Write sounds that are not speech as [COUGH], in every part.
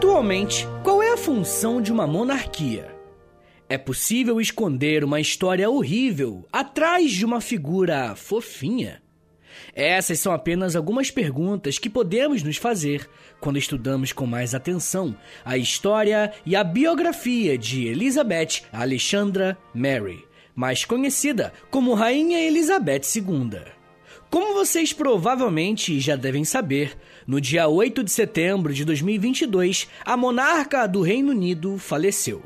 Atualmente, qual é a função de uma monarquia? É possível esconder uma história horrível atrás de uma figura fofinha? Essas são apenas algumas perguntas que podemos nos fazer quando estudamos com mais atenção a história e a biografia de Elizabeth Alexandra Mary, mais conhecida como Rainha Elizabeth II. Como vocês provavelmente já devem saber, no dia 8 de setembro de 2022, a monarca do Reino Unido faleceu.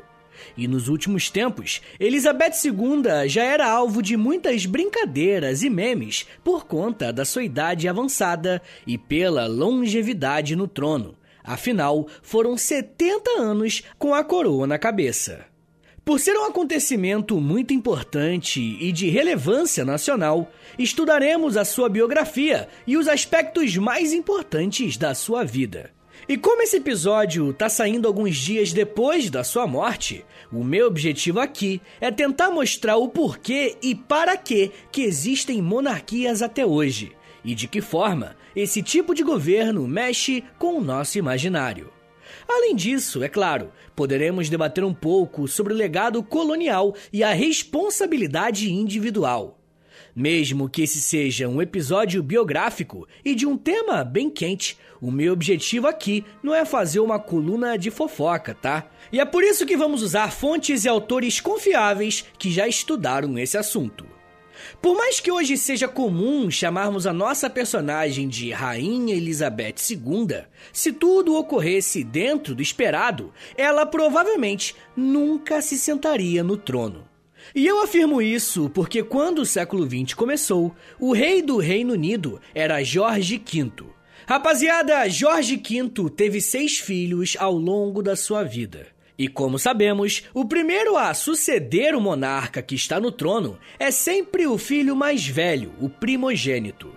E nos últimos tempos, Elizabeth II já era alvo de muitas brincadeiras e memes por conta da sua idade avançada e pela longevidade no trono. Afinal, foram 70 anos com a coroa na cabeça. Por ser um acontecimento muito importante e de relevância nacional, estudaremos a sua biografia e os aspectos mais importantes da sua vida. E como esse episódio está saindo alguns dias depois da sua morte, o meu objetivo aqui é tentar mostrar o porquê e para que que existem monarquias até hoje e de que forma esse tipo de governo mexe com o nosso imaginário. Além disso, é claro, poderemos debater um pouco sobre o legado colonial e a responsabilidade individual. Mesmo que esse seja um episódio biográfico e de um tema bem quente, o meu objetivo aqui não é fazer uma coluna de fofoca, tá? E é por isso que vamos usar fontes e autores confiáveis que já estudaram esse assunto. Por mais que hoje seja comum chamarmos a nossa personagem de Rainha Elizabeth II, se tudo ocorresse dentro do esperado, ela provavelmente nunca se sentaria no trono. E eu afirmo isso porque quando o século XX começou, o rei do Reino Unido era Jorge V. Rapaziada, Jorge V teve seis filhos ao longo da sua vida. E como sabemos, o primeiro a suceder o monarca que está no trono é sempre o filho mais velho, o primogênito.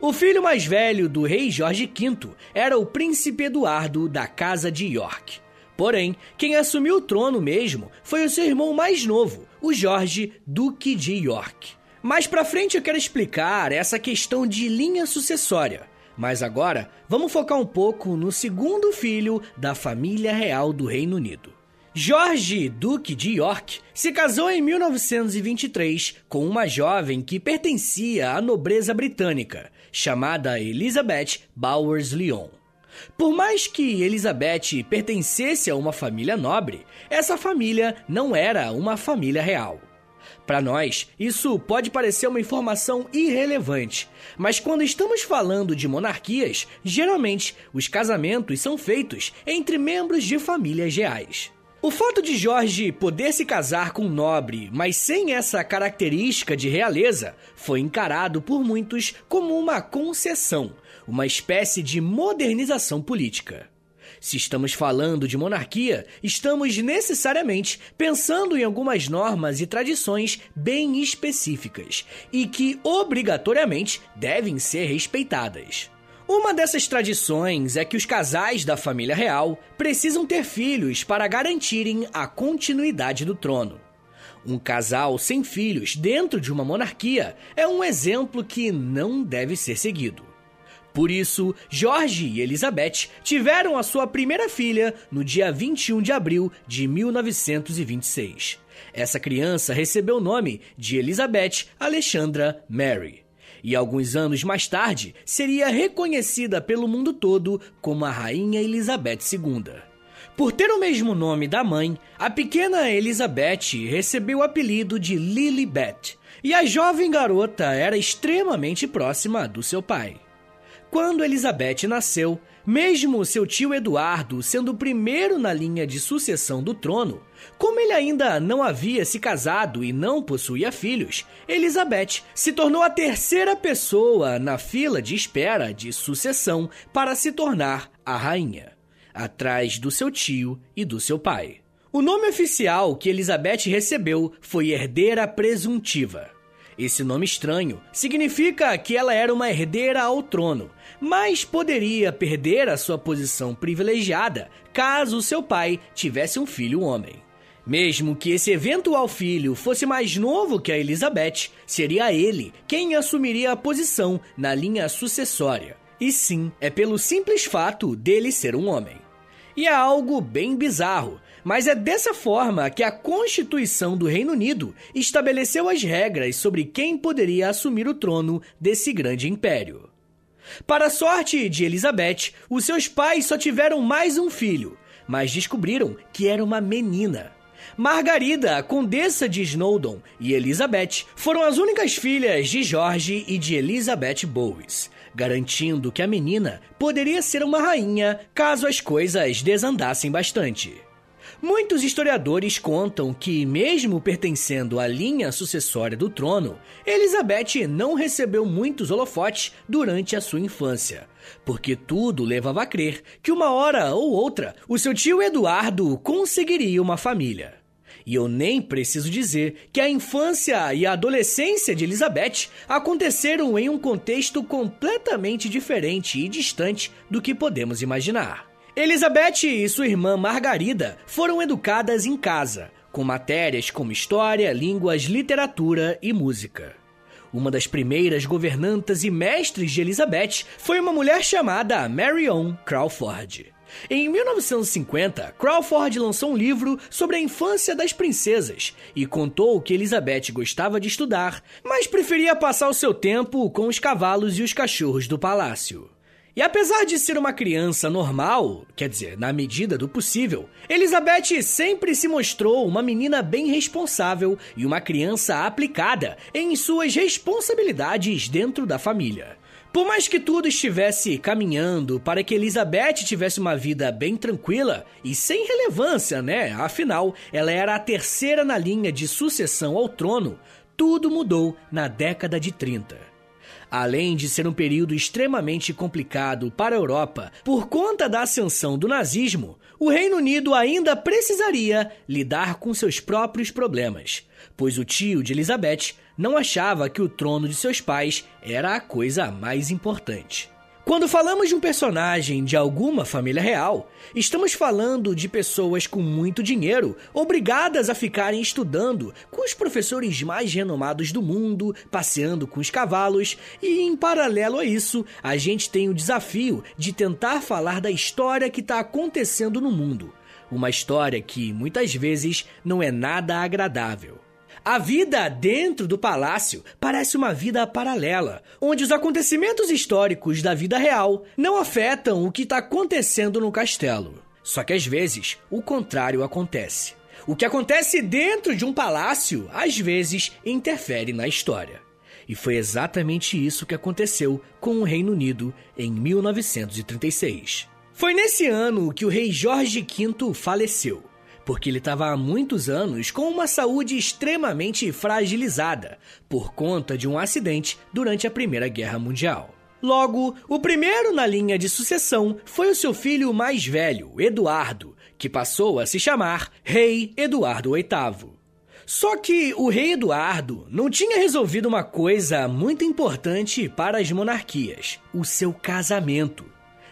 O filho mais velho do rei Jorge V era o príncipe Eduardo da Casa de York. Porém, quem assumiu o trono mesmo foi o seu irmão mais novo, o Jorge, Duque de York. Mais pra frente eu quero explicar essa questão de linha sucessória. Mas agora, vamos focar um pouco no segundo filho da família real do Reino Unido. Jorge, Duque de York, se casou em 1923 com uma jovem que pertencia à nobreza britânica, chamada Elizabeth Bowers Lyon. Por mais que Elizabeth pertencesse a uma família nobre, essa família não era uma família real. Para nós, isso pode parecer uma informação irrelevante, mas quando estamos falando de monarquias, geralmente os casamentos são feitos entre membros de famílias reais. O fato de Jorge poder se casar com um nobre, mas sem essa característica de realeza, foi encarado por muitos como uma concessão, uma espécie de modernização política. Se estamos falando de monarquia, estamos necessariamente pensando em algumas normas e tradições bem específicas e que obrigatoriamente devem ser respeitadas. Uma dessas tradições é que os casais da família real precisam ter filhos para garantirem a continuidade do trono. Um casal sem filhos dentro de uma monarquia é um exemplo que não deve ser seguido. Por isso, Jorge e Elizabeth tiveram a sua primeira filha no dia 21 de abril de 1926. Essa criança recebeu o nome de Elizabeth Alexandra Mary. E alguns anos mais tarde seria reconhecida pelo mundo todo como a Rainha Elizabeth II. Por ter o mesmo nome da mãe, a pequena Elizabeth recebeu o apelido de Lilibet, e a jovem garota era extremamente próxima do seu pai. Quando Elizabeth nasceu, mesmo seu tio Eduardo sendo o primeiro na linha de sucessão do trono, como ele ainda não havia se casado e não possuía filhos, Elizabeth se tornou a terceira pessoa na fila de espera de sucessão para se tornar a rainha, atrás do seu tio e do seu pai. O nome oficial que Elizabeth recebeu foi herdeira presuntiva. Esse nome estranho significa que ela era uma herdeira ao trono, mas poderia perder a sua posição privilegiada caso seu pai tivesse um filho homem. Mesmo que esse eventual filho fosse mais novo que a Elizabeth, seria ele quem assumiria a posição na linha sucessória. E sim, é pelo simples fato dele ser um homem. E é algo bem bizarro, mas é dessa forma que a Constituição do Reino Unido estabeleceu as regras sobre quem poderia assumir o trono desse grande império. Para a sorte de Elizabeth, os seus pais só tiveram mais um filho, mas descobriram que era uma menina. Margarida, a condessa de Snowdon, e Elizabeth foram as únicas filhas de George e de Elizabeth Bowes, garantindo que a menina poderia ser uma rainha caso as coisas desandassem bastante. Muitos historiadores contam que, mesmo pertencendo à linha sucessória do trono, Elizabeth não recebeu muitos holofotes durante a sua infância, porque tudo levava a crer que uma hora ou outra o seu tio Eduardo conseguiria uma família. E eu nem preciso dizer que a infância e a adolescência de Elizabeth aconteceram em um contexto completamente diferente e distante do que podemos imaginar. Elizabeth e sua irmã Margarida foram educadas em casa, com matérias como história, línguas, literatura e música. Uma das primeiras governantas e mestres de Elizabeth foi uma mulher chamada Marion Crawford. Em 1950, Crawford lançou um livro sobre a infância das princesas e contou que Elizabeth gostava de estudar, mas preferia passar o seu tempo com os cavalos e os cachorros do palácio. E apesar de ser uma criança normal, quer dizer, na medida do possível, Elizabeth sempre se mostrou uma menina bem responsável e uma criança aplicada em suas responsabilidades dentro da família. Por mais que tudo estivesse caminhando para que Elizabeth tivesse uma vida bem tranquila e sem relevância, né? Afinal, ela era a terceira na linha de sucessão ao trono, tudo mudou na década de 30. Além de ser um período extremamente complicado para a Europa por conta da ascensão do nazismo, o Reino Unido ainda precisaria lidar com seus próprios problemas, pois o tio de Elizabeth não achava que o trono de seus pais era a coisa mais importante. Quando falamos de um personagem de alguma família real, estamos falando de pessoas com muito dinheiro, obrigadas a ficarem estudando com os professores mais renomados do mundo, passeando com os cavalos, e em paralelo a isso, a gente tem o desafio de tentar falar da história que está acontecendo no mundo. Uma história que muitas vezes não é nada agradável. A vida dentro do palácio parece uma vida paralela, onde os acontecimentos históricos da vida real não afetam o que está acontecendo no castelo. Só que às vezes o contrário acontece. O que acontece dentro de um palácio às vezes interfere na história. E foi exatamente isso que aconteceu com o Reino Unido em 1936. Foi nesse ano que o rei Jorge V faleceu porque ele estava há muitos anos com uma saúde extremamente fragilizada por conta de um acidente durante a Primeira Guerra Mundial. Logo, o primeiro na linha de sucessão foi o seu filho mais velho, Eduardo, que passou a se chamar Rei Eduardo VIII. Só que o rei Eduardo não tinha resolvido uma coisa muito importante para as monarquias: o seu casamento.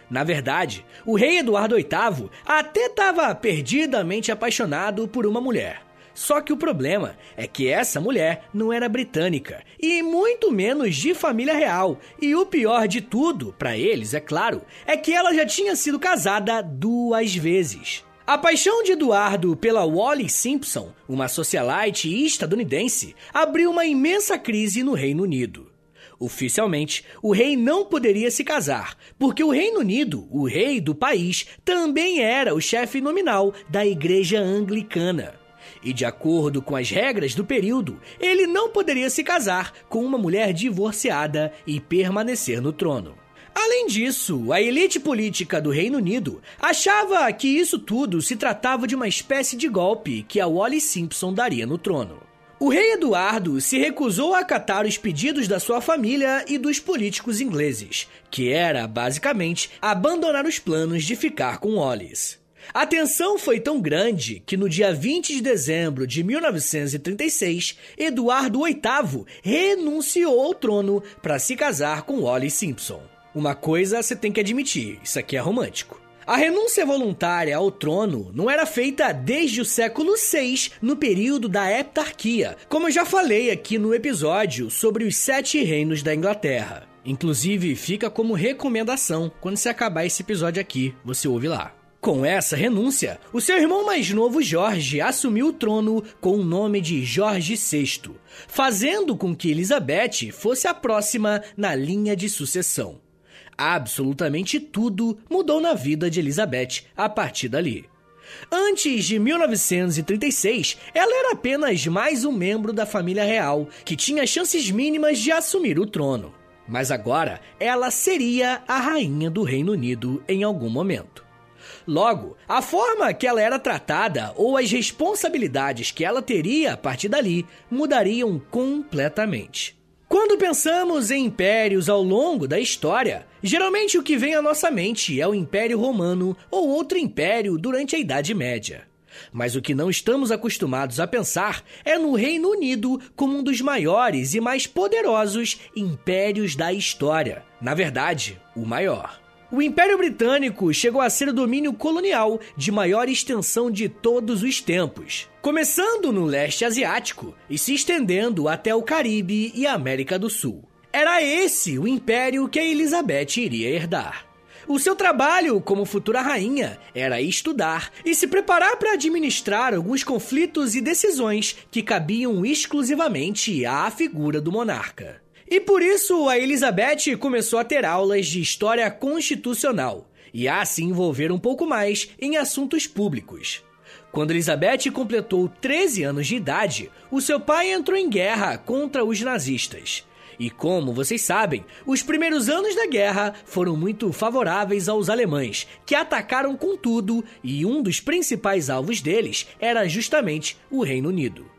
Na verdade, o rei Eduardo VIII até estava perdidamente apaixonado por uma mulher. Só que o problema é que essa mulher não era britânica e muito menos de família real. E o pior de tudo, para eles, é claro, é que ela já tinha sido casada duas vezes. A paixão de Eduardo pela Wally Simpson, uma socialite estadunidense, abriu uma imensa crise no Reino Unido. Oficialmente, o rei não poderia se casar, porque o Reino Unido, o rei do país, também era o chefe nominal da Igreja Anglicana. E de acordo com as regras do período, ele não poderia se casar com uma mulher divorciada e permanecer no trono. Além disso, a elite política do Reino Unido achava que isso tudo se tratava de uma espécie de golpe que a Wally Simpson daria no trono. O rei Eduardo se recusou a acatar os pedidos da sua família e dos políticos ingleses, que era, basicamente, abandonar os planos de ficar com Wallis. A tensão foi tão grande que no dia 20 de dezembro de 1936, Eduardo VIII renunciou ao trono para se casar com Wallis Simpson. Uma coisa você tem que admitir, isso aqui é romântico. A renúncia voluntária ao trono não era feita desde o século VI, no período da heptarquia, como eu já falei aqui no episódio sobre os sete reinos da Inglaterra. Inclusive, fica como recomendação, quando se acabar esse episódio aqui, você ouve lá. Com essa renúncia, o seu irmão mais novo Jorge assumiu o trono com o nome de Jorge VI, fazendo com que Elizabeth fosse a próxima na linha de sucessão. Absolutamente tudo mudou na vida de Elizabeth a partir dali. Antes de 1936, ela era apenas mais um membro da família real, que tinha chances mínimas de assumir o trono. Mas agora, ela seria a rainha do Reino Unido em algum momento. Logo, a forma que ela era tratada ou as responsabilidades que ela teria a partir dali mudariam completamente. Quando pensamos em impérios ao longo da história, geralmente o que vem à nossa mente é o Império Romano ou outro império durante a Idade Média. Mas o que não estamos acostumados a pensar é no Reino Unido como um dos maiores e mais poderosos impérios da história. Na verdade, o maior. O Império Britânico chegou a ser o domínio colonial de maior extensão de todos os tempos, começando no leste asiático e se estendendo até o Caribe e América do Sul. Era esse o império que a Elizabeth iria herdar. O seu trabalho como futura rainha era estudar e se preparar para administrar alguns conflitos e decisões que cabiam exclusivamente à figura do monarca. E por isso a Elizabeth começou a ter aulas de história constitucional e a se envolver um pouco mais em assuntos públicos. Quando Elizabeth completou 13 anos de idade, o seu pai entrou em guerra contra os nazistas. E como vocês sabem, os primeiros anos da guerra foram muito favoráveis aos alemães, que atacaram com tudo, e um dos principais alvos deles era justamente o Reino Unido.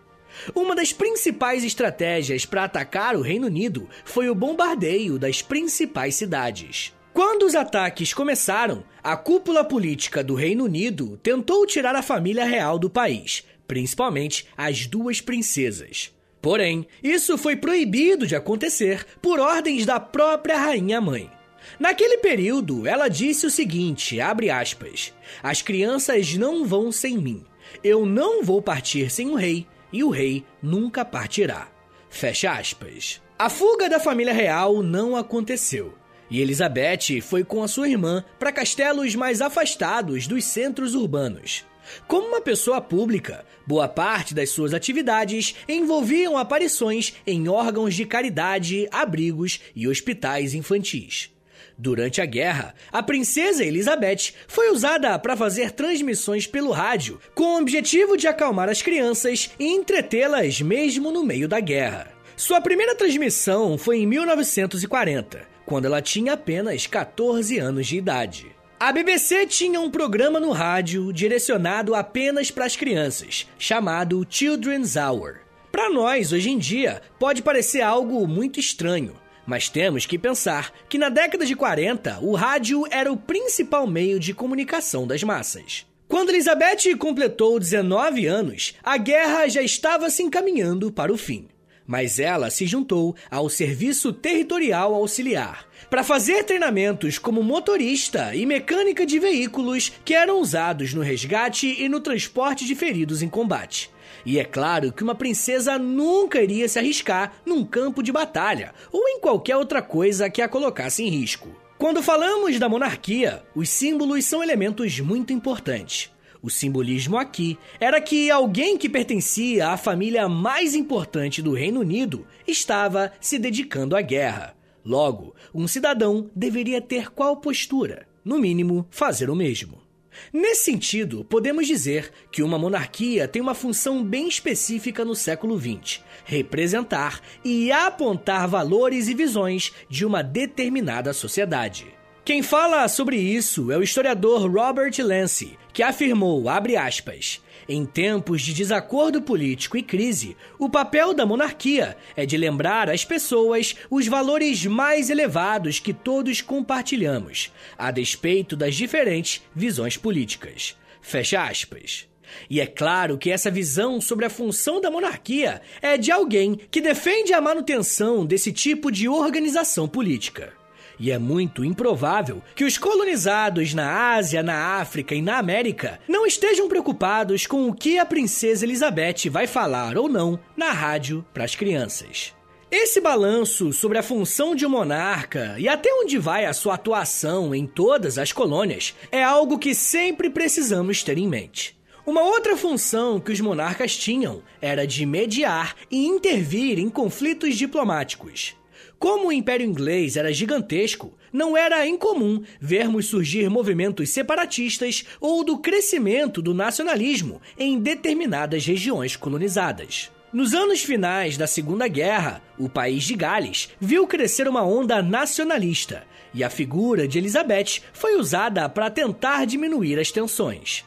Uma das principais estratégias para atacar o Reino Unido foi o bombardeio das principais cidades. Quando os ataques começaram, a cúpula política do Reino Unido tentou tirar a família real do país, principalmente as duas princesas. Porém, isso foi proibido de acontecer por ordens da própria rainha mãe. Naquele período, ela disse o seguinte, abre aspas: As crianças não vão sem mim. Eu não vou partir sem o rei e o rei nunca partirá. Fecha aspas. A fuga da família real não aconteceu. E Elizabeth foi com a sua irmã para castelos mais afastados dos centros urbanos. Como uma pessoa pública, boa parte das suas atividades envolviam aparições em órgãos de caridade, abrigos e hospitais infantis. Durante a guerra, a princesa Elizabeth foi usada para fazer transmissões pelo rádio, com o objetivo de acalmar as crianças e entretê-las mesmo no meio da guerra. Sua primeira transmissão foi em 1940, quando ela tinha apenas 14 anos de idade. A BBC tinha um programa no rádio direcionado apenas para as crianças, chamado Children's Hour. Para nós, hoje em dia, pode parecer algo muito estranho, mas temos que pensar que na década de 40, o rádio era o principal meio de comunicação das massas. Quando Elizabeth completou 19 anos, a guerra já estava se encaminhando para o fim. Mas ela se juntou ao Serviço Territorial Auxiliar para fazer treinamentos como motorista e mecânica de veículos que eram usados no resgate e no transporte de feridos em combate. E é claro que uma princesa nunca iria se arriscar num campo de batalha ou em qualquer outra coisa que a colocasse em risco. Quando falamos da monarquia, os símbolos são elementos muito importantes. O simbolismo aqui era que alguém que pertencia à família mais importante do Reino Unido estava se dedicando à guerra. Logo, um cidadão deveria ter qual postura? No mínimo, fazer o mesmo. Nesse sentido, podemos dizer que uma monarquia tem uma função bem específica no século XX: representar e apontar valores e visões de uma determinada sociedade. Quem fala sobre isso é o historiador Robert Lance, que afirmou, abre aspas, em tempos de desacordo político e crise, o papel da monarquia é de lembrar às pessoas os valores mais elevados que todos compartilhamos, a despeito das diferentes visões políticas. Fecha aspas. E é claro que essa visão sobre a função da monarquia é de alguém que defende a manutenção desse tipo de organização política. E é muito improvável que os colonizados na Ásia, na África e na América não estejam preocupados com o que a princesa Elizabeth vai falar ou não na rádio para as crianças. Esse balanço sobre a função de um monarca e até onde vai a sua atuação em todas as colônias é algo que sempre precisamos ter em mente. Uma outra função que os monarcas tinham era de mediar e intervir em conflitos diplomáticos. Como o Império Inglês era gigantesco, não era incomum vermos surgir movimentos separatistas ou do crescimento do nacionalismo em determinadas regiões colonizadas. Nos anos finais da Segunda Guerra, o país de Gales viu crescer uma onda nacionalista e a figura de Elizabeth foi usada para tentar diminuir as tensões.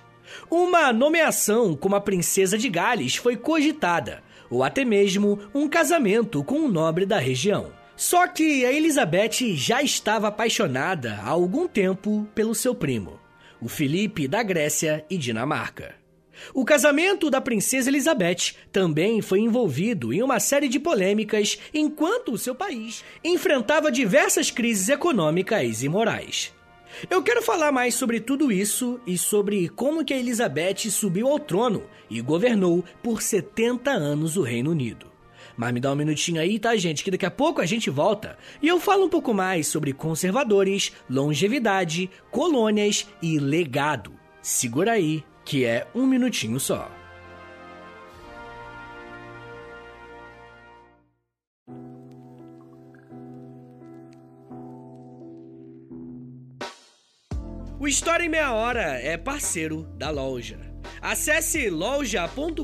Uma nomeação como a princesa de Gales foi cogitada, ou até mesmo um casamento com um nobre da região. Só que a Elizabeth já estava apaixonada há algum tempo pelo seu primo, o Felipe da Grécia e Dinamarca. O casamento da princesa Elizabeth também foi envolvido em uma série de polêmicas enquanto o seu país enfrentava diversas crises econômicas e morais. Eu quero falar mais sobre tudo isso e sobre como que a Elizabeth subiu ao trono e governou por 70 anos o Reino Unido. Mas me dá um minutinho aí, tá, gente? Que daqui a pouco a gente volta e eu falo um pouco mais sobre conservadores, longevidade, colônias e legado. Segura aí, que é um minutinho só. O História em Meia Hora é parceiro da loja. Acesse loja.com.br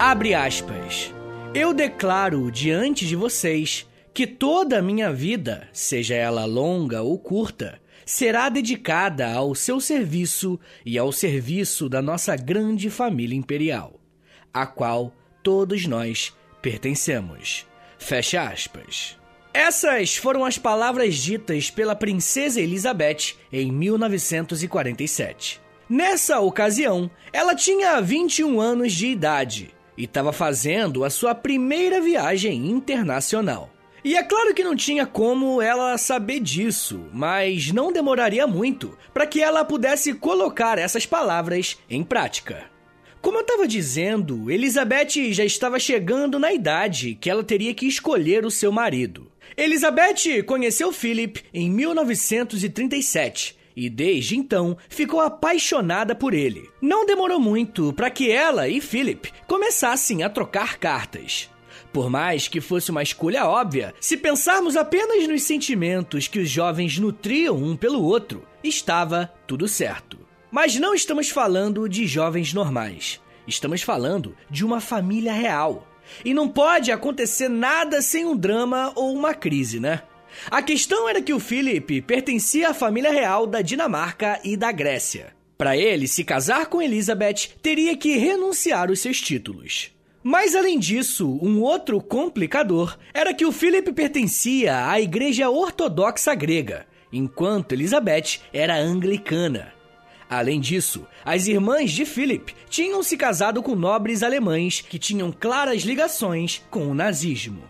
Abre aspas. Eu declaro diante de vocês que toda a minha vida, seja ela longa ou curta, será dedicada ao seu serviço e ao serviço da nossa grande família imperial, a qual todos nós pertencemos. Fecha aspas. Essas foram as palavras ditas pela princesa Elizabeth em 1947. Nessa ocasião, ela tinha 21 anos de idade e estava fazendo a sua primeira viagem internacional. E é claro que não tinha como ela saber disso, mas não demoraria muito para que ela pudesse colocar essas palavras em prática. Como eu estava dizendo, Elizabeth já estava chegando na idade que ela teria que escolher o seu marido. Elizabeth conheceu Philip em 1937 e desde então ficou apaixonada por ele. Não demorou muito para que ela e Philip começassem a trocar cartas. Por mais que fosse uma escolha óbvia, se pensarmos apenas nos sentimentos que os jovens nutriam um pelo outro, estava tudo certo. Mas não estamos falando de jovens normais. Estamos falando de uma família real. E não pode acontecer nada sem um drama ou uma crise, né? A questão era que o Philip pertencia à família real da Dinamarca e da Grécia. Para ele se casar com Elizabeth, teria que renunciar os seus títulos. Mas além disso, um outro complicador era que o Philip pertencia à Igreja Ortodoxa Grega, enquanto Elizabeth era anglicana. Além disso, as irmãs de Philip tinham se casado com nobres alemães que tinham claras ligações com o nazismo.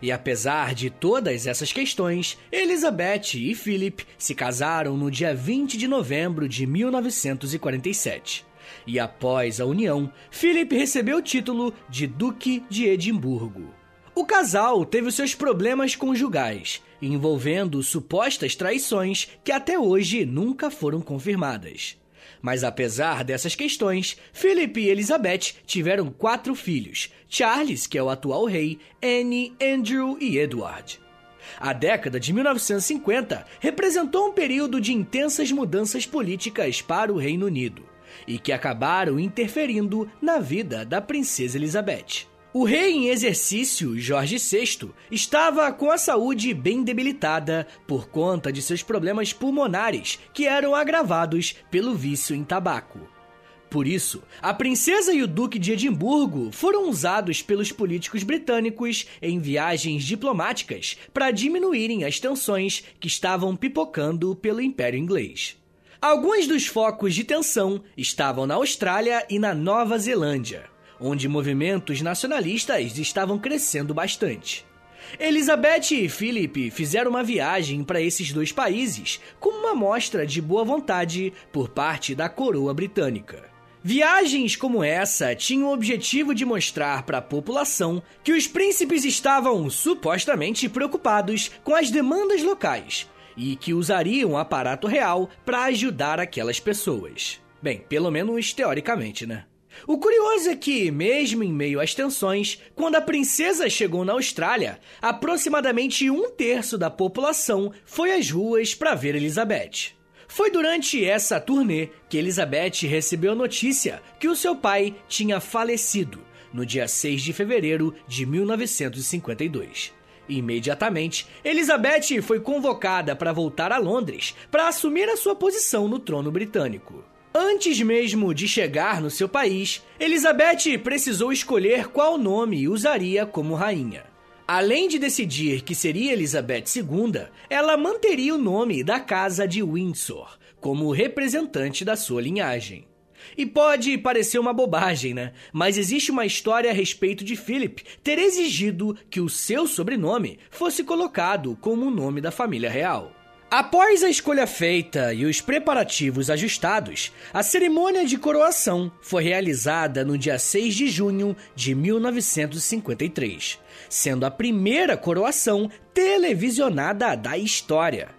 E apesar de todas essas questões, Elizabeth e Philip se casaram no dia 20 de novembro de 1947. E após a união, Philip recebeu o título de Duque de Edimburgo. O casal teve seus problemas conjugais, envolvendo supostas traições que até hoje nunca foram confirmadas. Mas apesar dessas questões, Philip e Elizabeth tiveram quatro filhos: Charles, que é o atual rei, Anne, Andrew e Edward. A década de 1950 representou um período de intensas mudanças políticas para o Reino Unido e que acabaram interferindo na vida da princesa Elizabeth. O rei em exercício, Jorge VI, estava com a saúde bem debilitada por conta de seus problemas pulmonares, que eram agravados pelo vício em tabaco. Por isso, a princesa e o duque de Edimburgo foram usados pelos políticos britânicos em viagens diplomáticas para diminuírem as tensões que estavam pipocando pelo Império Inglês. Alguns dos focos de tensão estavam na Austrália e na Nova Zelândia onde movimentos nacionalistas estavam crescendo bastante. Elizabeth e Philip fizeram uma viagem para esses dois países como uma mostra de boa vontade por parte da coroa britânica. Viagens como essa tinham o objetivo de mostrar para a população que os príncipes estavam supostamente preocupados com as demandas locais e que usariam o aparato real para ajudar aquelas pessoas. Bem, pelo menos teoricamente, né? O curioso é que, mesmo em meio às tensões, quando a princesa chegou na Austrália, aproximadamente um terço da população foi às ruas para ver Elizabeth. Foi durante essa turnê que Elizabeth recebeu a notícia que o seu pai tinha falecido no dia 6 de fevereiro de 1952. Imediatamente, Elizabeth foi convocada para voltar a Londres para assumir a sua posição no trono britânico. Antes mesmo de chegar no seu país, Elizabeth precisou escolher qual nome usaria como rainha. Além de decidir que seria Elizabeth II, ela manteria o nome da Casa de Windsor como representante da sua linhagem. E pode parecer uma bobagem, né? Mas existe uma história a respeito de Philip ter exigido que o seu sobrenome fosse colocado como o nome da família real. Após a escolha feita e os preparativos ajustados, a cerimônia de coroação foi realizada no dia 6 de junho de 1953, sendo a primeira coroação televisionada da história.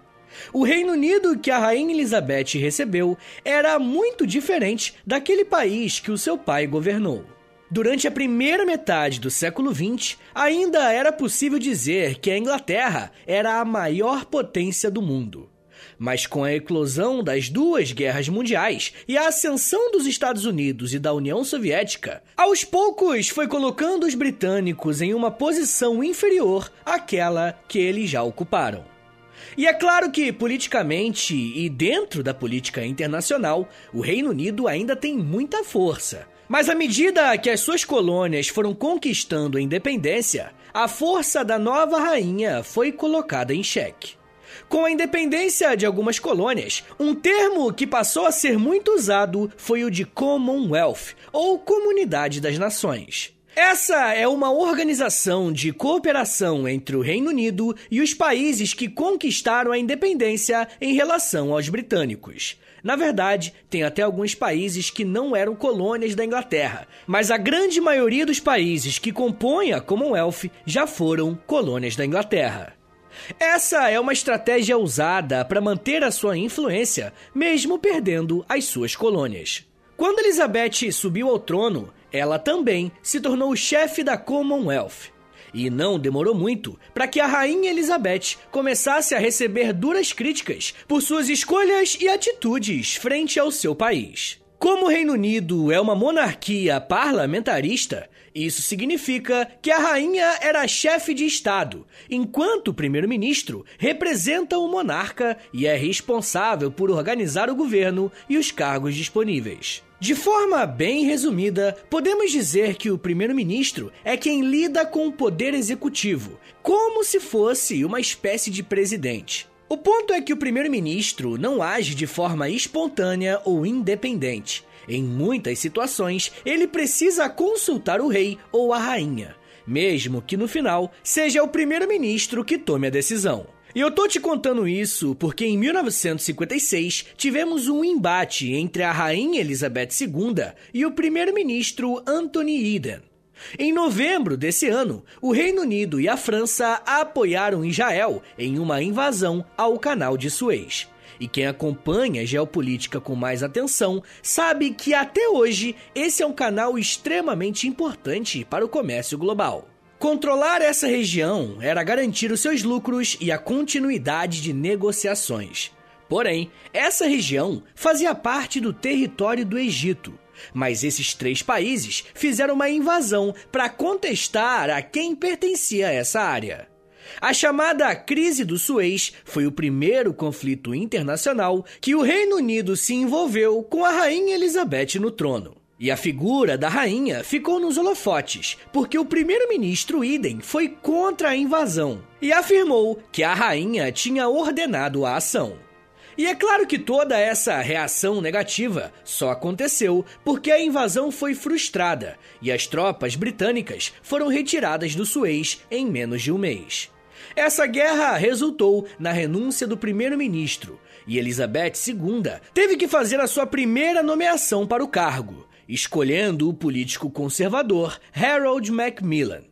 O Reino Unido que a Rainha Elizabeth recebeu era muito diferente daquele país que o seu pai governou. Durante a primeira metade do século XX, ainda era possível dizer que a Inglaterra era a maior potência do mundo. Mas com a eclosão das duas guerras mundiais e a ascensão dos Estados Unidos e da União Soviética, aos poucos foi colocando os britânicos em uma posição inferior àquela que eles já ocuparam. E é claro que, politicamente e dentro da política internacional, o Reino Unido ainda tem muita força mas à medida que as suas colônias foram conquistando a independência, a força da nova rainha foi colocada em xeque. Com a independência de algumas colônias, um termo que passou a ser muito usado foi o de Commonwealth, ou Comunidade das Nações. Essa é uma organização de cooperação entre o Reino Unido e os países que conquistaram a independência em relação aos britânicos. Na verdade, tem até alguns países que não eram colônias da Inglaterra, mas a grande maioria dos países que compõem a Commonwealth já foram colônias da Inglaterra. Essa é uma estratégia usada para manter a sua influência, mesmo perdendo as suas colônias. Quando Elizabeth subiu ao trono, ela também se tornou chefe da Commonwealth. E não demorou muito para que a rainha Elizabeth começasse a receber duras críticas por suas escolhas e atitudes frente ao seu país. Como o Reino Unido é uma monarquia parlamentarista, isso significa que a rainha era chefe de Estado, enquanto o primeiro-ministro representa o monarca e é responsável por organizar o governo e os cargos disponíveis. De forma bem resumida, podemos dizer que o primeiro-ministro é quem lida com o poder executivo, como se fosse uma espécie de presidente. O ponto é que o primeiro-ministro não age de forma espontânea ou independente. Em muitas situações, ele precisa consultar o rei ou a rainha, mesmo que no final seja o primeiro-ministro que tome a decisão. E eu tô te contando isso porque em 1956 tivemos um embate entre a rainha Elizabeth II e o primeiro-ministro Anthony Eden. Em novembro desse ano, o Reino Unido e a França apoiaram Israel em uma invasão ao Canal de Suez. E quem acompanha a geopolítica com mais atenção sabe que até hoje esse é um canal extremamente importante para o comércio global. Controlar essa região era garantir os seus lucros e a continuidade de negociações. Porém, essa região fazia parte do território do Egito. Mas esses três países fizeram uma invasão para contestar a quem pertencia a essa área. A chamada Crise do Suez foi o primeiro conflito internacional que o Reino Unido se envolveu com a Rainha Elizabeth no trono. E a figura da rainha ficou nos holofotes, porque o primeiro-ministro Idem foi contra a invasão e afirmou que a rainha tinha ordenado a ação. E é claro que toda essa reação negativa só aconteceu porque a invasão foi frustrada e as tropas britânicas foram retiradas do Suez em menos de um mês. Essa guerra resultou na renúncia do primeiro-ministro e Elizabeth II teve que fazer a sua primeira nomeação para o cargo, escolhendo o político conservador Harold Macmillan.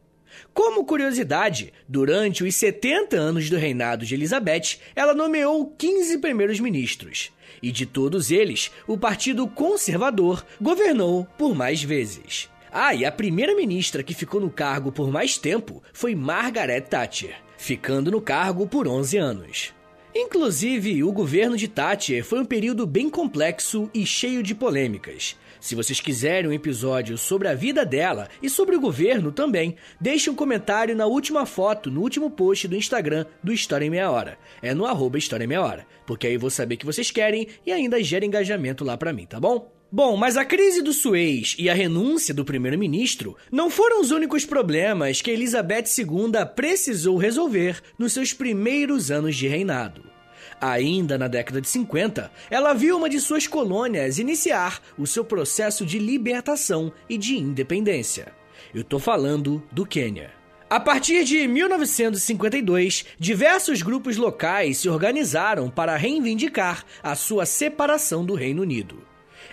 Como curiosidade, durante os 70 anos do reinado de Elizabeth, ela nomeou 15 primeiros ministros. E de todos eles, o Partido Conservador governou por mais vezes. Ah, e a primeira ministra que ficou no cargo por mais tempo foi Margaret Thatcher, ficando no cargo por 11 anos. Inclusive, o governo de Thatcher foi um período bem complexo e cheio de polêmicas. Se vocês quiserem um episódio sobre a vida dela e sobre o governo também, deixe um comentário na última foto, no último post do Instagram do História em Meia Hora. É no arroba História em Meia Hora, porque aí eu vou saber que vocês querem e ainda gera engajamento lá pra mim, tá bom? Bom, mas a crise do Suez e a renúncia do primeiro-ministro não foram os únicos problemas que Elizabeth II precisou resolver nos seus primeiros anos de reinado. Ainda na década de 50, ela viu uma de suas colônias iniciar o seu processo de libertação e de independência. Eu tô falando do Quênia. A partir de 1952, diversos grupos locais se organizaram para reivindicar a sua separação do Reino Unido.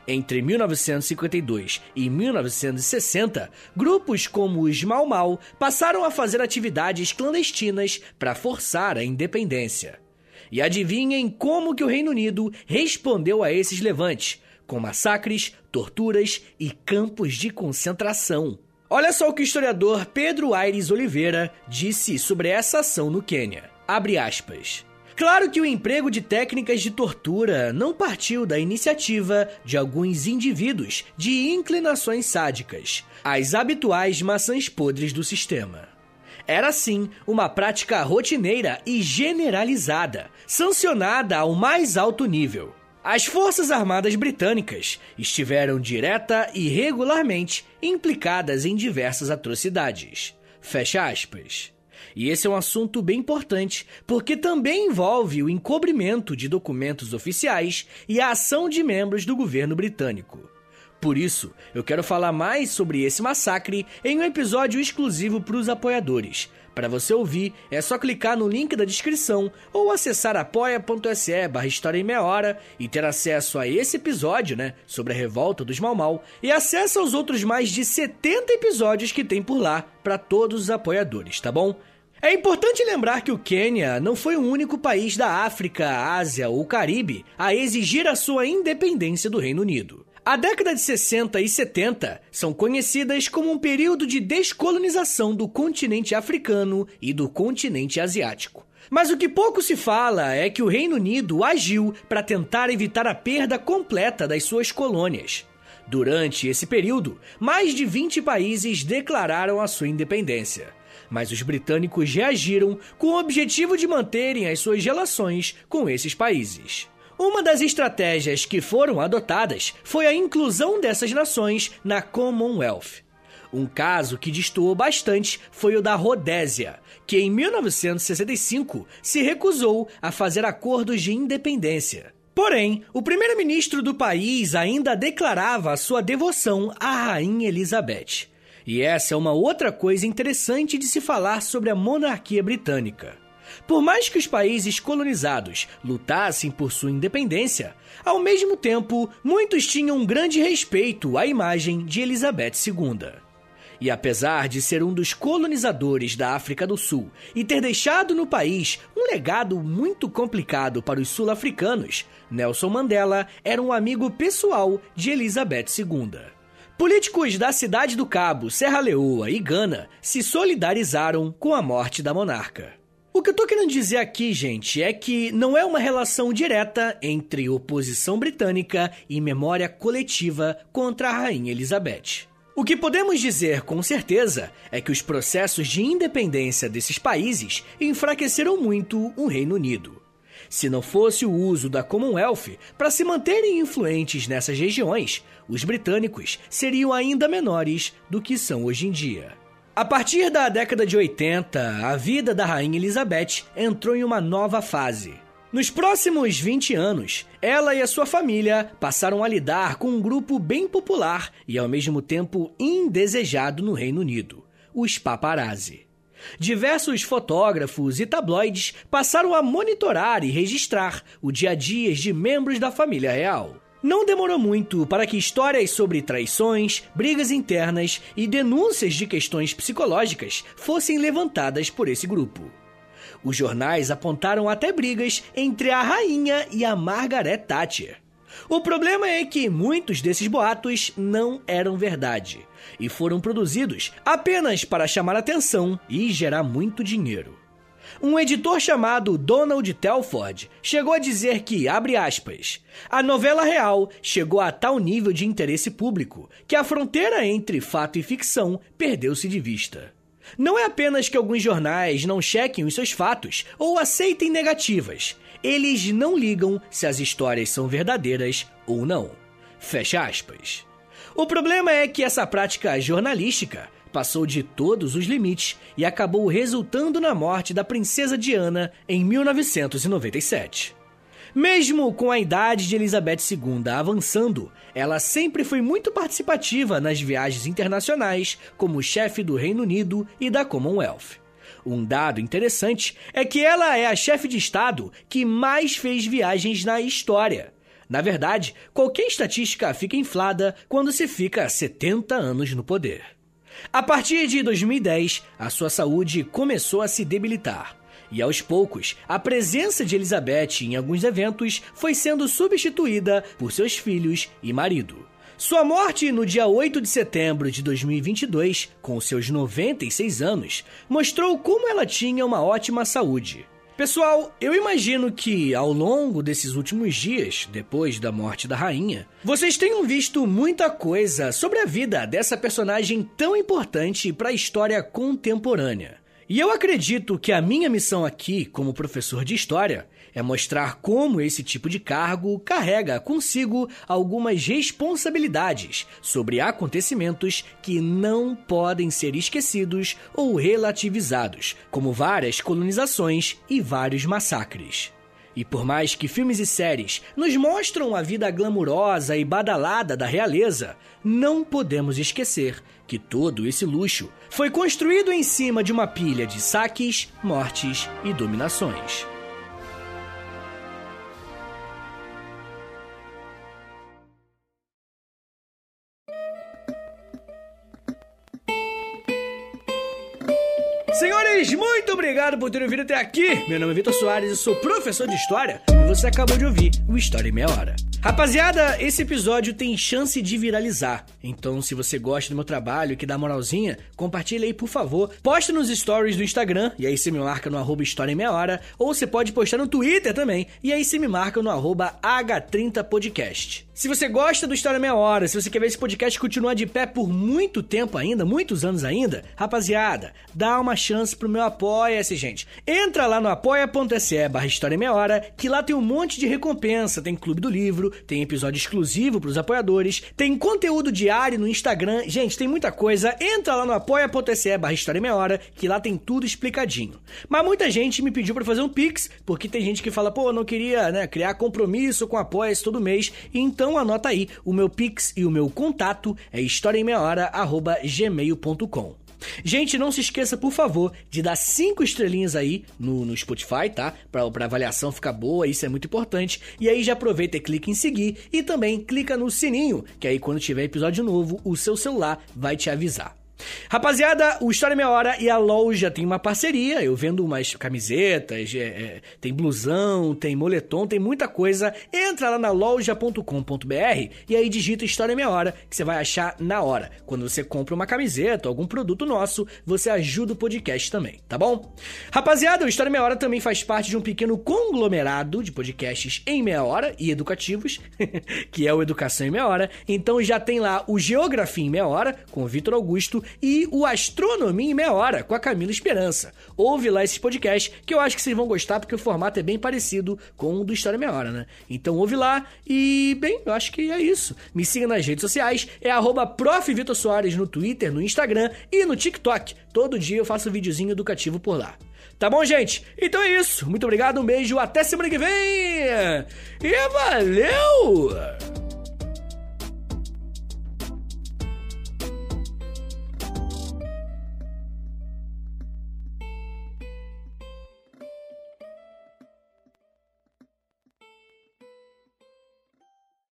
Entre 1952 e 1960, grupos como os Mau Mau passaram a fazer atividades clandestinas para forçar a independência. E adivinhem como que o Reino Unido respondeu a esses levantes, com massacres, torturas e campos de concentração. Olha só o que o historiador Pedro Aires Oliveira disse sobre essa ação no Quênia. Abre aspas. Claro que o emprego de técnicas de tortura não partiu da iniciativa de alguns indivíduos de inclinações sádicas, as habituais maçãs podres do sistema. Era sim uma prática rotineira e generalizada, sancionada ao mais alto nível. As Forças Armadas Britânicas estiveram direta e regularmente implicadas em diversas atrocidades. Fecha aspas. E esse é um assunto bem importante, porque também envolve o encobrimento de documentos oficiais e a ação de membros do governo britânico. Por isso, eu quero falar mais sobre esse massacre em um episódio exclusivo para os apoiadores. Para você ouvir, é só clicar no link da descrição ou acessar apoia.se barra História em Meia Hora e ter acesso a esse episódio, né, sobre a revolta dos Mau Mau, e acesso aos outros mais de 70 episódios que tem por lá para todos os apoiadores, tá bom? É importante lembrar que o Quênia não foi o único país da África, Ásia ou Caribe a exigir a sua independência do Reino Unido. A década de 60 e 70 são conhecidas como um período de descolonização do continente africano e do continente asiático. Mas o que pouco se fala é que o Reino Unido agiu para tentar evitar a perda completa das suas colônias. Durante esse período, mais de 20 países declararam a sua independência mas os britânicos reagiram com o objetivo de manterem as suas relações com esses países. Uma das estratégias que foram adotadas foi a inclusão dessas nações na Commonwealth. Um caso que destoou bastante foi o da Rodésia, que em 1965 se recusou a fazer acordos de independência. Porém, o primeiro-ministro do país ainda declarava sua devoção à Rainha Elizabeth. E essa é uma outra coisa interessante de se falar sobre a monarquia britânica. Por mais que os países colonizados lutassem por sua independência, ao mesmo tempo, muitos tinham um grande respeito à imagem de Elizabeth II. E apesar de ser um dos colonizadores da África do Sul e ter deixado no país um legado muito complicado para os sul-africanos, Nelson Mandela era um amigo pessoal de Elizabeth II. Políticos da Cidade do Cabo, Serra Leoa e Gana se solidarizaram com a morte da monarca. O que eu tô querendo dizer aqui, gente, é que não é uma relação direta entre oposição britânica e memória coletiva contra a Rainha Elizabeth. O que podemos dizer com certeza é que os processos de independência desses países enfraqueceram muito o Reino Unido. Se não fosse o uso da Commonwealth para se manterem influentes nessas regiões, os britânicos seriam ainda menores do que são hoje em dia. A partir da década de 80, a vida da Rainha Elizabeth entrou em uma nova fase. Nos próximos 20 anos, ela e a sua família passaram a lidar com um grupo bem popular e ao mesmo tempo indesejado no Reino Unido: os paparazzi. Diversos fotógrafos e tabloides passaram a monitorar e registrar o dia a dia de membros da família real. Não demorou muito para que histórias sobre traições, brigas internas e denúncias de questões psicológicas fossem levantadas por esse grupo. Os jornais apontaram até brigas entre a rainha e a Margaret Thatcher. O problema é que muitos desses boatos não eram verdade e foram produzidos apenas para chamar atenção e gerar muito dinheiro. Um editor chamado Donald Telford chegou a dizer que, abre aspas, a novela real chegou a tal nível de interesse público que a fronteira entre fato e ficção perdeu-se de vista. Não é apenas que alguns jornais não chequem os seus fatos ou aceitem negativas, eles não ligam se as histórias são verdadeiras ou não. Fecha aspas. O problema é que essa prática jornalística passou de todos os limites e acabou resultando na morte da princesa Diana em 1997. Mesmo com a idade de Elizabeth II avançando, ela sempre foi muito participativa nas viagens internacionais como chefe do Reino Unido e da Commonwealth. Um dado interessante é que ela é a chefe de Estado que mais fez viagens na história. Na verdade, qualquer estatística fica inflada quando se fica 70 anos no poder. A partir de 2010, a sua saúde começou a se debilitar. E aos poucos, a presença de Elizabeth em alguns eventos foi sendo substituída por seus filhos e marido. Sua morte no dia 8 de setembro de 2022, com seus 96 anos, mostrou como ela tinha uma ótima saúde. Pessoal, eu imagino que ao longo desses últimos dias, depois da morte da rainha, vocês tenham visto muita coisa sobre a vida dessa personagem tão importante para a história contemporânea. E eu acredito que a minha missão aqui, como professor de história, é mostrar como esse tipo de cargo carrega consigo algumas responsabilidades sobre acontecimentos que não podem ser esquecidos ou relativizados, como várias colonizações e vários massacres. E por mais que filmes e séries nos mostram a vida glamurosa e badalada da realeza, não podemos esquecer que todo esse luxo foi construído em cima de uma pilha de saques, mortes e dominações. Muito obrigado por terem vindo até aqui. Meu nome é Vitor Soares, eu sou professor de História e você acabou de ouvir o História em Meia Hora. Rapaziada, esse episódio tem chance de viralizar. Então, se você gosta do meu trabalho, que dá moralzinha, compartilha aí, por favor. Posta nos stories do Instagram, e aí você me marca no arroba História em Meia Hora. Ou você pode postar no Twitter também, e aí você me marca no arroba H30podcast. Se você gosta do História Meia Hora, se você quer ver esse podcast continuar de pé por muito tempo ainda, muitos anos ainda, rapaziada, dá uma chance pro meu Apoia-se, gente. Entra lá no apoia.se barra História Meia Hora, que lá tem um monte de recompensa. Tem Clube do Livro, tem episódio exclusivo para os apoiadores, tem conteúdo diário no Instagram. Gente, tem muita coisa. Entra lá no apoia.se barra História Meia Hora, que lá tem tudo explicadinho. Mas muita gente me pediu para fazer um Pix, porque tem gente que fala, pô, eu não queria né, criar compromisso com apoia todo mês. Então anota aí, o meu Pix e o meu contato é historiaemmeiahora.gmail.com. Gente, não se esqueça, por favor, de dar cinco estrelinhas aí no, no Spotify, tá? Pra, pra avaliação ficar boa, isso é muito importante. E aí já aproveita e clica em seguir e também clica no sininho, que aí quando tiver episódio novo, o seu celular vai te avisar. Rapaziada, o História Meia Hora e a loja tem uma parceria. Eu vendo umas camisetas, é, é, tem blusão, tem moletom, tem muita coisa. Entra lá na loja.com.br e aí digita História Meia Hora que você vai achar na hora. Quando você compra uma camiseta, algum produto nosso, você ajuda o podcast também, tá bom? Rapaziada, o História Meia Hora também faz parte de um pequeno conglomerado de podcasts em meia hora e educativos, [LAUGHS] que é o Educação em Meia Hora. Então já tem lá o Geografia em Meia Hora, com o Vitor Augusto, e o Astronomia em Meia Hora, com a Camila Esperança. Ouve lá esses podcasts que eu acho que vocês vão gostar porque o formato é bem parecido com o do História Meia Hora, né? Então ouve lá e, bem, eu acho que é isso. Me siga nas redes sociais, é arroba no Twitter, no Instagram e no TikTok. Todo dia eu faço um videozinho educativo por lá. Tá bom, gente? Então é isso. Muito obrigado, um beijo, até semana que vem! E valeu!